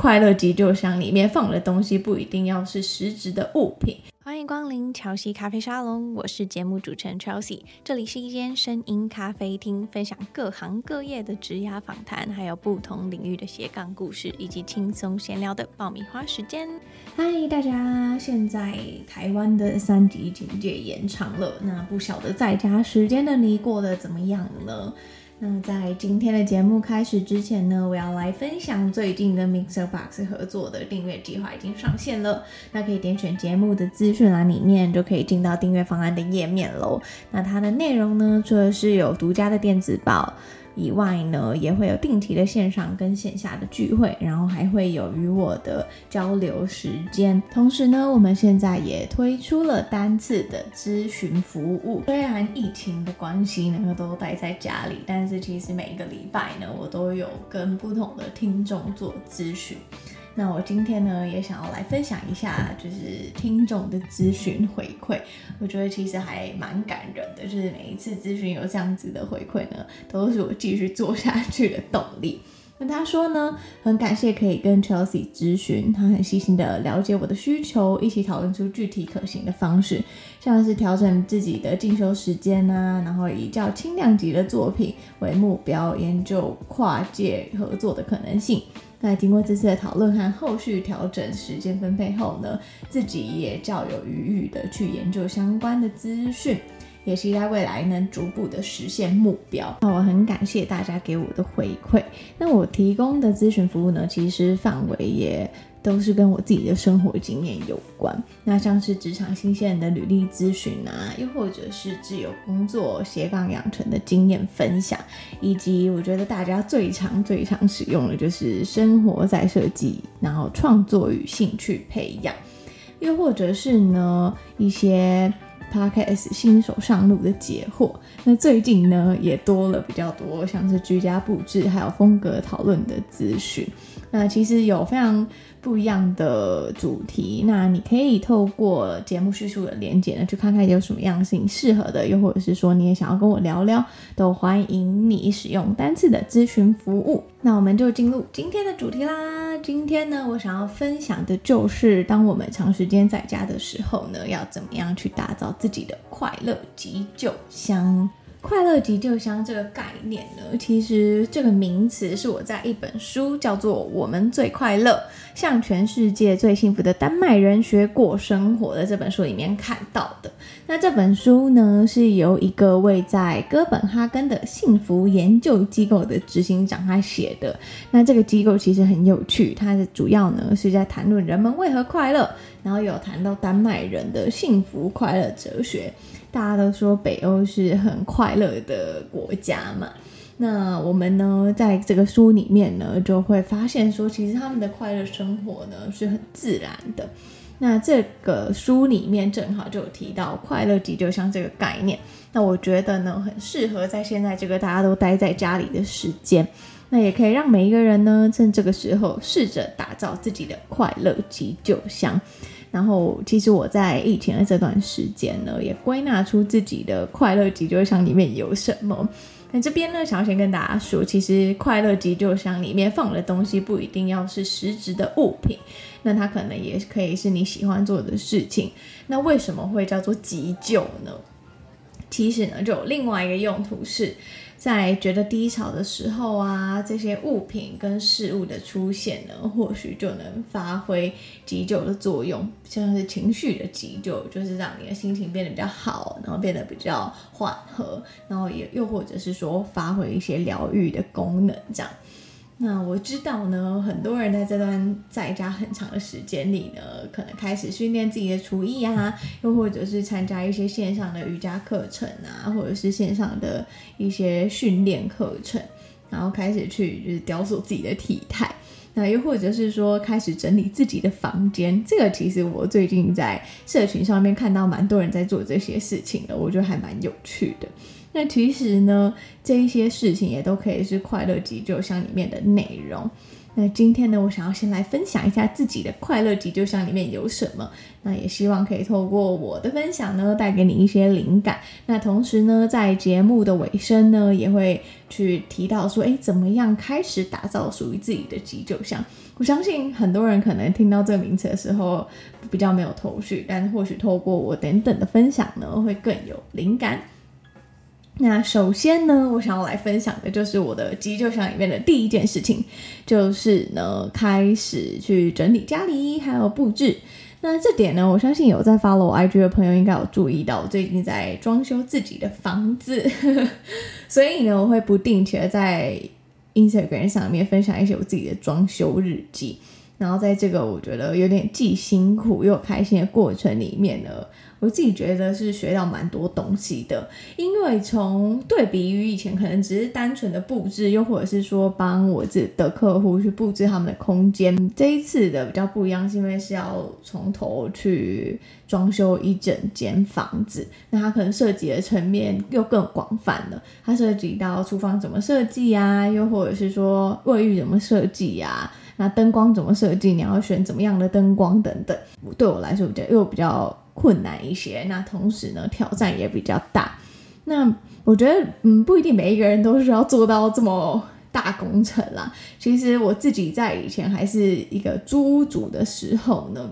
快乐急救箱里面放的东西不一定要是实质的物品。欢迎光临乔西咖啡沙龙，我是节目主持人 Chelsea，这里是一间声音咖啡厅，分享各行各业的职涯访谈，还有不同领域的斜杠故事，以及轻松闲聊的爆米花时间。嗨，大家！现在台湾的三级警戒延长了，那不晓得在家时间的你过得怎么样呢？那在今天的节目开始之前呢，我要来分享最近跟 MixerBox 合作的订阅计划已经上线了。那可以点选节目的资讯栏里面，就可以进到订阅方案的页面喽。那它的内容呢，除了是有独家的电子报。以外呢，也会有定期的线上跟线下的聚会，然后还会有与我的交流时间。同时呢，我们现在也推出了单次的咨询服务。虽然疫情的关系能够，都待在家里，但是其实每一个礼拜呢，我都有跟不同的听众做咨询。那我今天呢，也想要来分享一下，就是听众的咨询回馈。我觉得其实还蛮感人的，就是每一次咨询有这样子的回馈呢，都是我继续做下去的动力。那他说呢，很感谢可以跟 Chelsea 咨询，他很细心的了解我的需求，一起讨论出具体可行的方式，像是调整自己的进修时间啊，然后以较轻量级的作品为目标，研究跨界合作的可能性。那经过这次的讨论和后续调整时间分配后呢，自己也较有余裕的去研究相关的资讯，也期待未来能逐步的实现目标。那我很感谢大家给我的回馈。那我提供的咨询服务呢，其实范围也。都是跟我自己的生活经验有关，那像是职场新鲜人的履历咨询啊，又或者是自由工作斜杠养成的经验分享，以及我觉得大家最常、最常使用的就是生活在设计，然后创作与兴趣培养，又或者是呢一些 Podcast 新手上路的解惑。那最近呢也多了比较多，像是居家布置还有风格讨论的咨询。那其实有非常不一样的主题，那你可以透过节目叙述的连结呢，去看看有什么样是你适合的，又或者是说你也想要跟我聊聊，都欢迎你使用单次的咨询服务。那我们就进入今天的主题啦。今天呢，我想要分享的就是，当我们长时间在家的时候呢，要怎么样去打造自己的快乐急救箱。快乐急救箱这个概念呢，其实这个名词是我在一本书叫做《我们最快乐：向全世界最幸福的丹麦人学过生活》的这本书里面看到的。那这本书呢，是由一个位在哥本哈根的幸福研究机构的执行长他写的。那这个机构其实很有趣，它的主要呢是在谈论人们为何快乐，然后有谈到丹麦人的幸福快乐哲学。大家都说北欧是很快乐的国家嘛，那我们呢，在这个书里面呢，就会发现说，其实他们的快乐生活呢是很自然的。那这个书里面正好就有提到快乐急救箱这个概念，那我觉得呢，很适合在现在这个大家都待在家里的时间，那也可以让每一个人呢，趁这个时候试着打造自己的快乐急救箱。然后，其实我在疫情的这段时间呢，也归纳出自己的快乐急救箱里面有什么。那这边呢，想要先跟大家说，其实快乐急救箱里面放的东西不一定要是实质的物品，那它可能也可以是你喜欢做的事情。那为什么会叫做急救呢？其实呢，就有另外一个用途是。在觉得低潮的时候啊，这些物品跟事物的出现呢，或许就能发挥急救的作用，像是情绪的急救，就是让你的心情变得比较好，然后变得比较缓和，然后也又或者是说发挥一些疗愈的功能，这样。那我知道呢，很多人在这段在家很长的时间里呢，可能开始训练自己的厨艺啊，又或者是参加一些线上的瑜伽课程啊，或者是线上的一些训练课程，然后开始去就是雕塑自己的体态，那又或者是说开始整理自己的房间。这个其实我最近在社群上面看到蛮多人在做这些事情的，我觉得还蛮有趣的。那其实呢，这一些事情也都可以是快乐急救箱里面的内容。那今天呢，我想要先来分享一下自己的快乐急救箱里面有什么。那也希望可以透过我的分享呢，带给你一些灵感。那同时呢，在节目的尾声呢，也会去提到说，诶，怎么样开始打造属于自己的急救箱？我相信很多人可能听到这个名词的时候比较没有头绪，但或许透过我等等的分享呢，会更有灵感。那首先呢，我想要来分享的就是我的急救箱里面的第一件事情，就是呢，开始去整理家里还有布置。那这点呢，我相信有在 follow IG 的朋友应该有注意到，我最近在装修自己的房子，所以呢，我会不定期的在 Instagram 上面分享一些我自己的装修日记。然后在这个我觉得有点既辛苦又开心的过程里面呢。我自己觉得是学到蛮多东西的，因为从对比于以前可能只是单纯的布置，又或者是说帮我自己的客户去布置他们的空间，这一次的比较不一样，是因为是要从头去装修一整间房子，那它可能涉及的层面又更广泛了，它涉及到厨房怎么设计啊，又或者是说卫浴怎么设计啊，那灯光怎么设计，你要选怎么样的灯光等等，对我来说比较又比较。困难一些，那同时呢，挑战也比较大。那我觉得，嗯，不一定每一个人都需要做到这么大工程啦。其实我自己在以前还是一个租屋主的时候呢。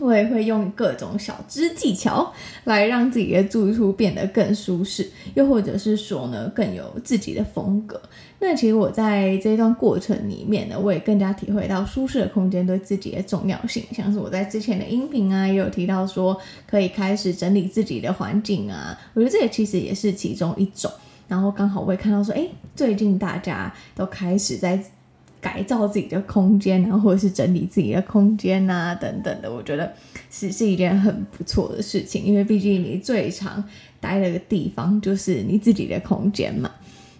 我也会用各种小资技巧来让自己的住处变得更舒适，又或者是说呢，更有自己的风格。那其实我在这段过程里面呢，我也更加体会到舒适的空间对自己的重要性。像是我在之前的音频啊，也有提到说可以开始整理自己的环境啊，我觉得这个其实也是其中一种。然后刚好我也看到说，诶，最近大家都开始在。改造自己的空间啊，或者是整理自己的空间啊，等等的，我觉得是是一件很不错的事情，因为毕竟你最常待的地方就是你自己的空间嘛。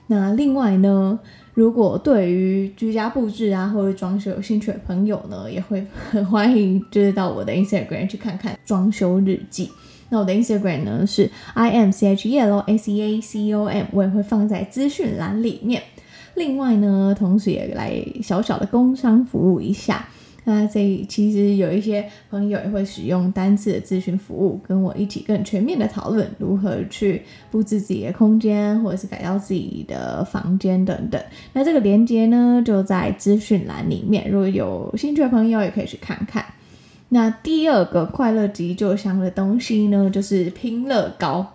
那另外呢，如果对于居家布置啊或者装修有兴趣的朋友呢，也会很 欢迎，就是到我的 Instagram 去看看装修日记。那我的 Instagram 呢是 I M C H E L S E A C O M，我也会放在资讯栏里面。另外呢，同时也来小小的工商服务一下。那这其实有一些朋友也会使用单次的咨询服务，跟我一起更全面的讨论如何去布置自己的空间，或者是改造自己的房间等等。那这个连接呢，就在资讯栏里面，如果有兴趣的朋友也可以去看看。那第二个快乐急救箱的东西呢，就是拼乐高。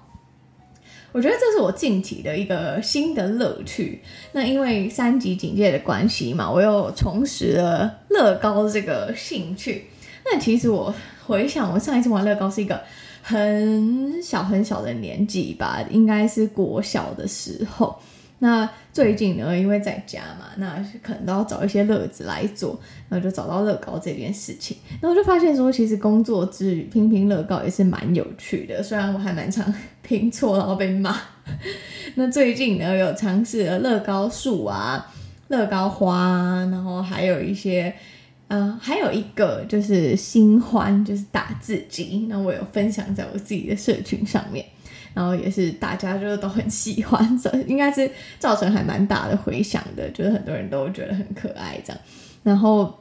我觉得这是我近期的一个新的乐趣。那因为三级警戒的关系嘛，我又重拾了乐高这个兴趣。那其实我回想，我上一次玩乐高是一个很小很小的年纪吧，应该是国小的时候。那最近呢，因为在家嘛，那可能都要找一些乐子来做，然后就找到乐高这件事情。然后我就发现说，其实工作之余拼拼乐高也是蛮有趣的。虽然我还蛮常拼错，然后被骂。那最近呢，有尝试了乐高树啊、乐高花啊，然后还有一些，呃，还有一个就是新欢，就是打字机。那我有分享在我自己的社群上面。然后也是大家就是都很喜欢，这应该是造成还蛮大的回响的，就是很多人都觉得很可爱这样。然后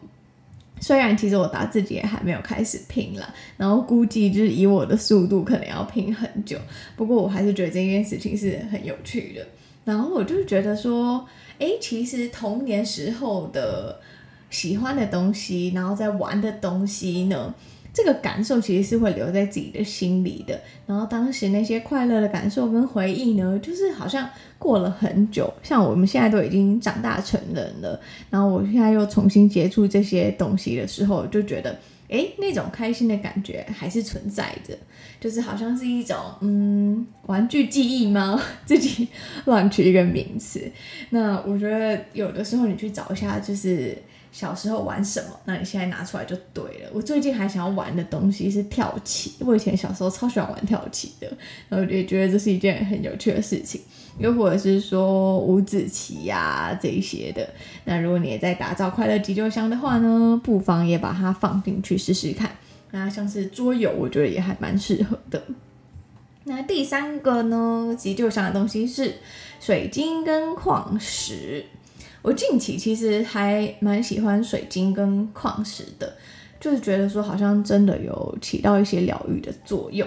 虽然其实我打字机也还没有开始拼了，然后估计就是以我的速度可能要拼很久，不过我还是觉得这件事情是很有趣的。然后我就觉得说，诶，其实童年时候的喜欢的东西，然后在玩的东西呢，这个感受其实是会留在自己的心里的，然后当时那些快乐的感受跟回忆呢，就是好像过了很久，像我们现在都已经长大成人了，然后我现在又重新接触这些东西的时候，就觉得，诶，那种开心的感觉还是存在的，就是好像是一种，嗯，玩具记忆吗？自己乱取一个名词。那我觉得有的时候你去找一下，就是。小时候玩什么？那你现在拿出来就对了。我最近还想要玩的东西是跳棋。我以前小时候超喜欢玩跳棋的，然后也觉得这是一件很有趣的事情。又或者是说五子棋呀、啊、这一些的。那如果你也在打造快乐急救箱的话呢，不妨也把它放进去试试看。那像是桌游，我觉得也还蛮适合的。那第三个呢，急救箱的东西是水晶跟矿石。我近期其实还蛮喜欢水晶跟矿石的，就是觉得说好像真的有起到一些疗愈的作用。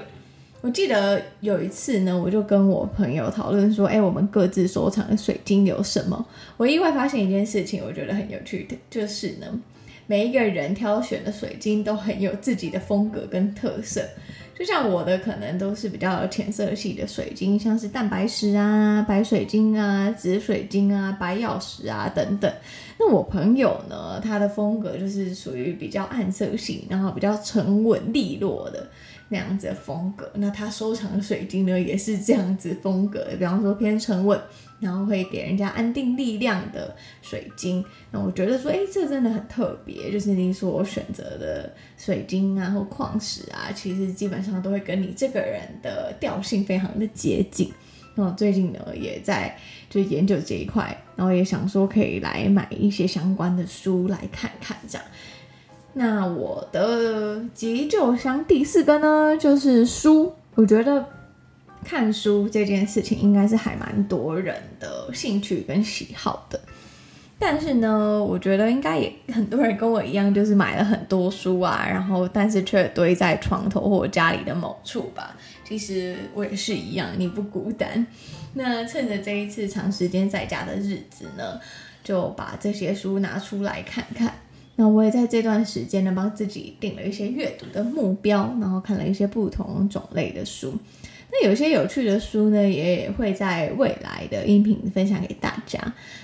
我记得有一次呢，我就跟我朋友讨论说，哎，我们各自收藏的水晶有什么？我意外发现一件事情，我觉得很有趣的，就是呢，每一个人挑选的水晶都很有自己的风格跟特色。就像我的可能都是比较浅色系的水晶，像是蛋白石啊、白水晶啊、紫水晶啊、白曜石啊等等。那我朋友呢，他的风格就是属于比较暗色系，然后比较沉稳利落的。那样子的风格，那他收藏的水晶呢，也是这样子风格，比方说偏沉稳，然后会给人家安定力量的水晶。那我觉得说，哎，这真的很特别，就是你所选择的水晶啊或矿石啊，其实基本上都会跟你这个人的调性非常的接近。那我最近呢，也在就研究这一块，然后也想说可以来买一些相关的书来看看这样。那我的急救箱第四个呢，就是书。我觉得看书这件事情应该是还蛮多人的兴趣跟喜好的。但是呢，我觉得应该也很多人跟我一样，就是买了很多书啊，然后但是却堆在床头或家里的某处吧。其实我也是一样，你不孤单。那趁着这一次长时间在家的日子呢，就把这些书拿出来看看。那我也在这段时间呢，帮自己定了一些阅读的目标，然后看了一些不同种类的书。那有些有趣的书呢，也会在未来的音频分享给大家。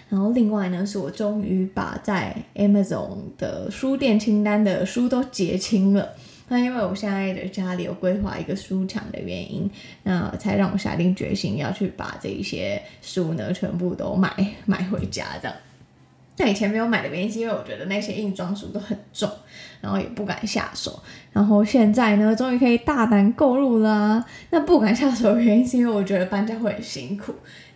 然后另外呢，是我终于把在 Amazon 的书店清单的书都结清了。那因为我现在的家里有规划一个书墙的原因，那才让我下定决心要去把这一些书呢全部都买买回家这样。但以前没有买的原因是因为我觉得那些硬装书都很重，然后也不敢下手。然后现在呢，终于可以大胆购入啦。那不敢下手的原因是因为我觉得搬家会很辛苦。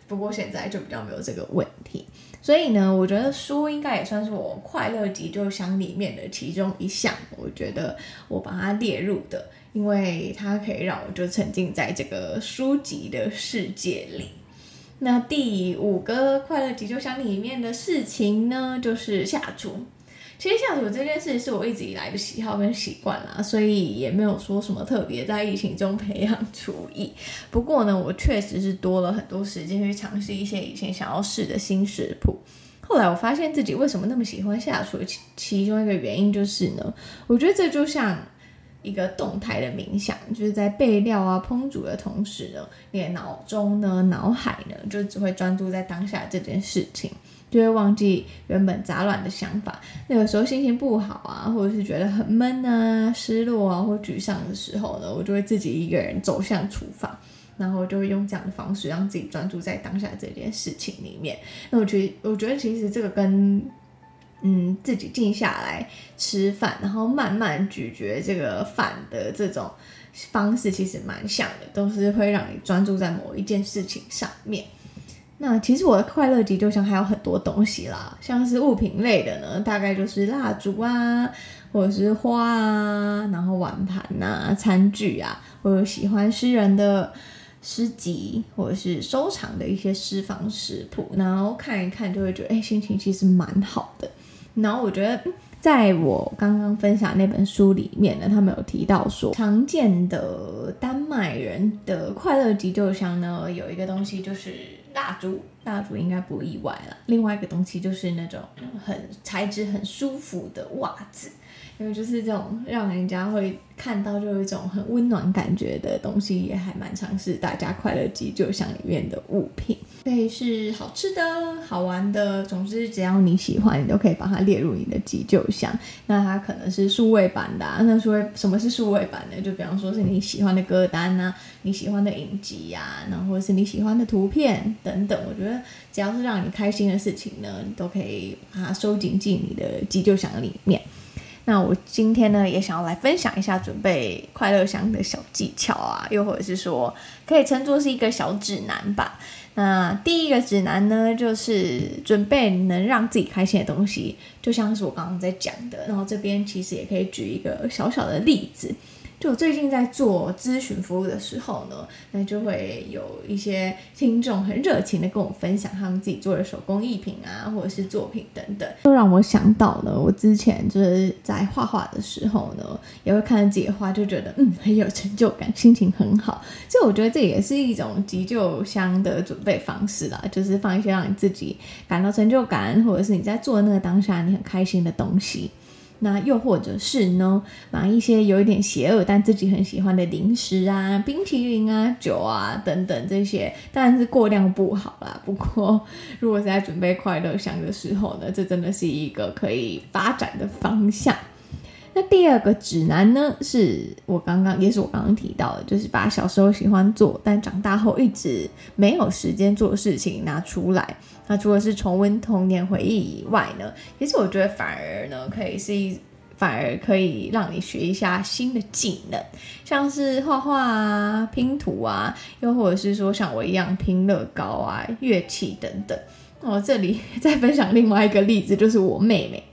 不过现在就比较没有这个问题。所以呢，我觉得书应该也算是我快乐急救箱里面的其中一项。我觉得我把它列入的，因为它可以让我就沉浸在这个书籍的世界里。那第五个快乐急救箱里面的事情呢，就是下厨。其实下厨这件事是我一直以来的喜好跟习惯啦，所以也没有说什么特别在疫情中培养厨艺。不过呢，我确实是多了很多时间去尝试一些以前想要试的新食谱。后来我发现自己为什么那么喜欢下厨，其其中一个原因就是呢，我觉得这就像。一个动态的冥想，就是在备料啊、烹煮的同时呢，你的脑中呢、脑海呢，就只会专注在当下这件事情，就会忘记原本杂乱的想法。那有时候心情不好啊，或者是觉得很闷啊、失落啊或沮丧的时候呢，我就会自己一个人走向厨房，然后就会用这样的方式让自己专注在当下这件事情里面。那我觉得，我觉得其实这个跟嗯，自己静下来吃饭，然后慢慢咀嚼这个饭的这种方式，其实蛮像的，都是会让你专注在某一件事情上面。那其实我的快乐急救箱还有很多东西啦，像是物品类的呢，大概就是蜡烛啊，或者是花啊，然后碗盘啊、餐具啊，或者喜欢诗人的诗集，或者是收藏的一些私房食谱，然后看一看就会觉得，哎，心情其实蛮好的。然后我觉得，在我刚刚分享那本书里面呢，他们有提到说，常见的丹麦人的快乐急救箱呢，有一个东西就是蜡烛，蜡烛应该不意外了。另外一个东西就是那种很材质很舒服的袜子。因为就是这种让人家会看到就有一种很温暖感觉的东西，也还蛮常是大家快乐急救箱里面的物品，以是好吃的、好玩的，总之只要你喜欢，你都可以把它列入你的急救箱。那它可能是数位版的啊，那数位什么是数位版呢？就比方说是你喜欢的歌单啊，你喜欢的影集呀，然后或者是你喜欢的图片等等。我觉得只要是让你开心的事情呢，你都可以把它收紧进你的急救箱里面。那我今天呢，也想要来分享一下准备快乐箱的小技巧啊，又或者是说，可以称作是一个小指南吧。那第一个指南呢，就是准备能让自己开心的东西，就像是我刚刚在讲的。然后这边其实也可以举一个小小的例子，就我最近在做咨询服务的时候呢，那就会有一些听众很热情的跟我分享他们自己做的手工艺品啊，或者是作品等等，都让我想到呢，我之前就是在画画的时候呢，也会看到自己的画，就觉得嗯很有成就感，心情很好。所以我觉得这也是一种急救箱的准备方式啦，就是放一些让你自己感到成就感，或者是你在做那个当下你很开心的东西。那又或者是呢，买一些有一点邪恶但自己很喜欢的零食啊、冰淇淋啊、酒啊等等这些，当然是过量不好啦。不过，如果是在准备快乐箱的时候呢，这真的是一个可以发展的方向。那第二个指南呢，是我刚刚也是我刚刚提到的，就是把小时候喜欢做但长大后一直没有时间做的事情拿出来。那除了是重温童年回忆以外呢，其实我觉得反而呢，可以是一反而可以让你学一下新的技能，像是画画啊、拼图啊，又或者是说像我一样拼乐高啊、乐器等等。那我这里 再分享另外一个例子，就是我妹妹。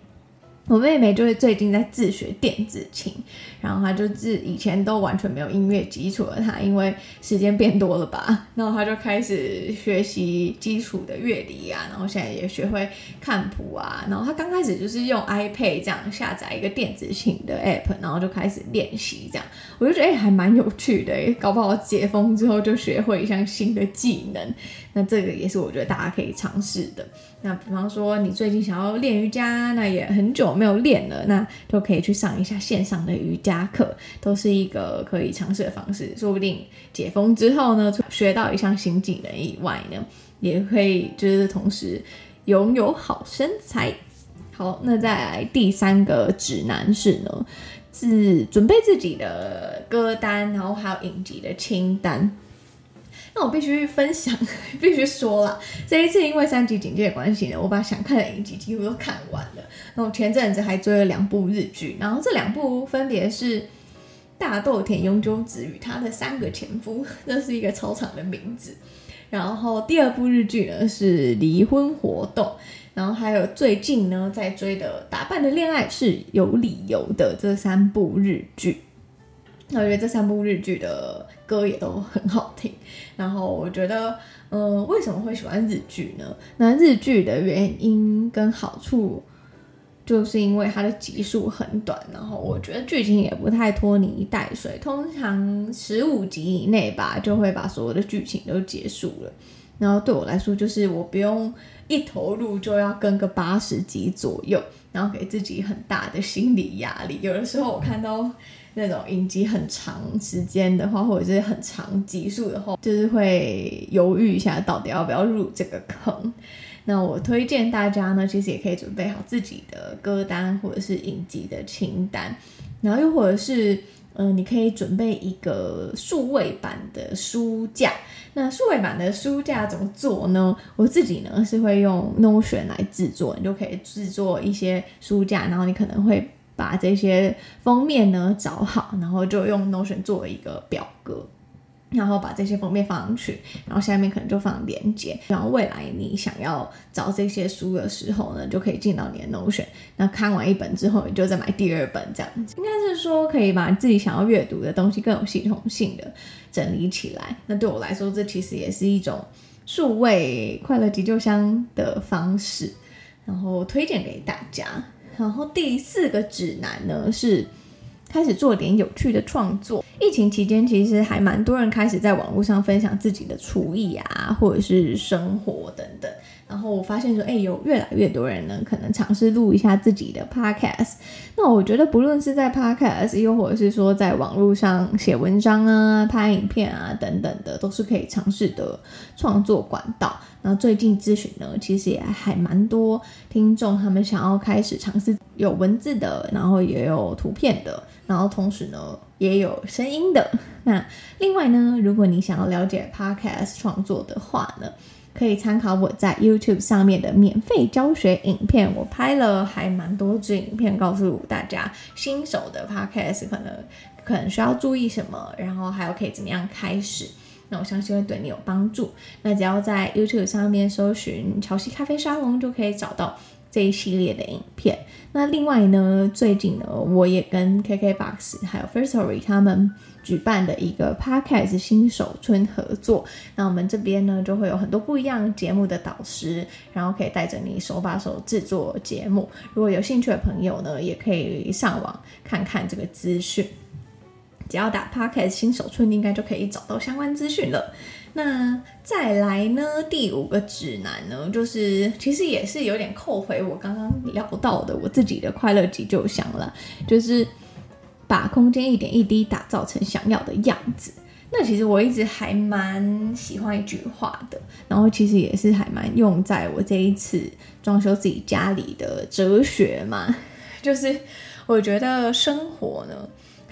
我妹妹就是最近在自学电子琴，然后她就自以前都完全没有音乐基础的她，因为时间变多了吧，然后她就开始学习基础的乐理啊，然后现在也学会看谱啊，然后她刚开始就是用 iPad 这样下载一个电子琴的 app，然后就开始练习这样，我就觉得哎还蛮有趣的，搞不好解封之后就学会一项新的技能，那这个也是我觉得大家可以尝试的。那比方说你最近想要练瑜伽，那也很久没有练了，那就可以去上一下线上的瑜伽课，都是一个可以尝试的方式。说不定解封之后呢，学到一项新技能以外呢，也可以就是同时拥有好身材。好，那再来第三个指南是呢，自准备自己的歌单，然后还有影集的清单。那我必须分享，必须说了，这一次因为三级警戒的关系呢，我把想看的影集几乎都看完了。然后前阵子还追了两部日剧，然后这两部分别是大豆田永久子与他的三个前夫，这是一个超长的名字。然后第二部日剧呢是离婚活动，然后还有最近呢在追的《打扮的恋爱是有理由的》这三部日剧。那我觉得这三部日剧的歌也都很好听，然后我觉得，嗯、呃，为什么会喜欢日剧呢？那日剧的原因跟好处，就是因为它的集数很短，然后我觉得剧情也不太拖泥带水，通常十五集以内吧，就会把所有的剧情都结束了。然后对我来说，就是我不用一投入就要跟个八十集左右，然后给自己很大的心理压力。有的时候我看到。那种影集很长时间的话，或者是很长集数的话，就是会犹豫一下到底要不要入这个坑。那我推荐大家呢，其实也可以准备好自己的歌单或者是影集的清单，然后又或者是嗯、你可以准备一个数位版的书架。那数位版的书架怎么做呢？我自己呢是会用 Notion 来制作，你就可以制作一些书架，然后你可能会。把这些封面呢找好，然后就用 Notion 做一个表格，然后把这些封面放上去，然后下面可能就放连接，然后未来你想要找这些书的时候呢，就可以进到你的 Notion。那看完一本之后，你就再买第二本，这样子应该是说可以把自己想要阅读的东西更有系统性的整理起来。那对我来说，这其实也是一种数位快乐急救箱的方式，然后推荐给大家。然后第四个指南呢，是开始做点有趣的创作。疫情期间，其实还蛮多人开始在网络上分享自己的厨艺啊，或者是生活等等。然后我发现说，哎，有越来越多人呢，可能尝试录一下自己的 podcast。那我觉得，不论是在 podcast，又或者是说在网络上写文章啊、拍影片啊等等的，都是可以尝试的创作管道。那最近咨询呢，其实也还蛮多听众，他们想要开始尝试有文字的，然后也有图片的，然后同时呢，也有声音的。那另外呢，如果你想要了解 podcast 创作的话呢，可以参考我在 YouTube 上面的免费教学影片，我拍了还蛮多支影片，告诉大家新手的 Podcast 可能可能需要注意什么，然后还有可以怎么样开始。那我相信会对你有帮助。那只要在 YouTube 上面搜寻“潮汐咖啡沙龙”，就可以找到这一系列的影片。那另外呢，最近呢，我也跟 KKBOX 还有 Firstory 他们举办的一个 Podcast 新手村合作。那我们这边呢，就会有很多不一样节目的导师，然后可以带着你手把手制作节目。如果有兴趣的朋友呢，也可以上网看看这个资讯。只要打 Podcast 新手村，应该就可以找到相关资讯了。那再来呢，第五个指南呢，就是其实也是有点扣回我刚刚聊到的我自己的快乐急救箱了，就是把空间一点一滴打造成想要的样子。那其实我一直还蛮喜欢一句话的，然后其实也是还蛮用在我这一次装修自己家里的哲学嘛，就是我觉得生活呢。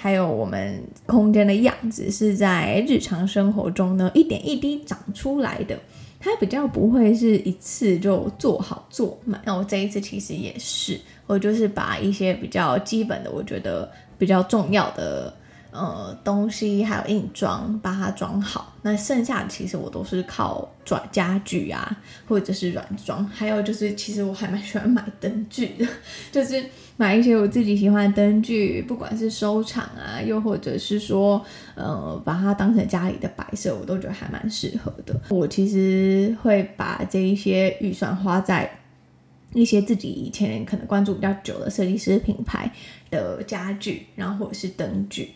还有我们空间的样子是在日常生活中呢，一点一滴长出来的，它比较不会是一次就做好做满。那我这一次其实也是，我就是把一些比较基本的，我觉得比较重要的。呃，东西还有硬装，把它装好。那剩下的其实我都是靠转家具啊，或者是软装。还有就是，其实我还蛮喜欢买灯具的，就是买一些我自己喜欢的灯具，不管是收藏啊，又或者是说，呃，把它当成家里的摆设，我都觉得还蛮适合的。我其实会把这一些预算花在一些自己以前可能关注比较久的设计师品牌的家具，然后或者是灯具。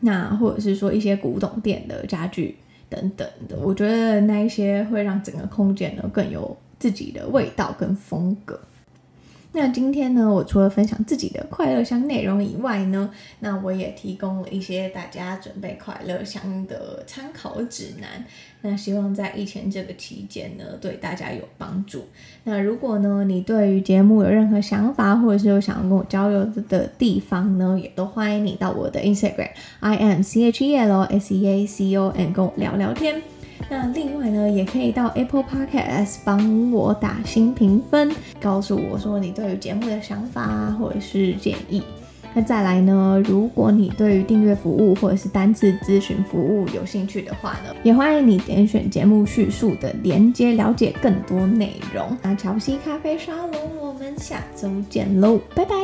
那或者是说一些古董店的家具等等的，我觉得那一些会让整个空间呢更有自己的味道跟风格。那今天呢，我除了分享自己的快乐箱内容以外呢，那我也提供了一些大家准备快乐箱的参考指南。那希望在疫情这个期间呢，对大家有帮助。那如果呢，你对于节目有任何想法，或者是有想要跟我交流的地方呢，也都欢迎你到我的 Instagram I am C H E L S E A C O N 跟我聊聊天。那另外呢，也可以到 Apple Podcast 帮我打新评分，告诉我说你对于节目的想法或者是建议。那再来呢，如果你对于订阅服务或者是单次咨询服务有兴趣的话呢，也欢迎你点选节目叙述的连接，了解更多内容。那乔西咖啡沙龙，我们下周见喽，拜拜。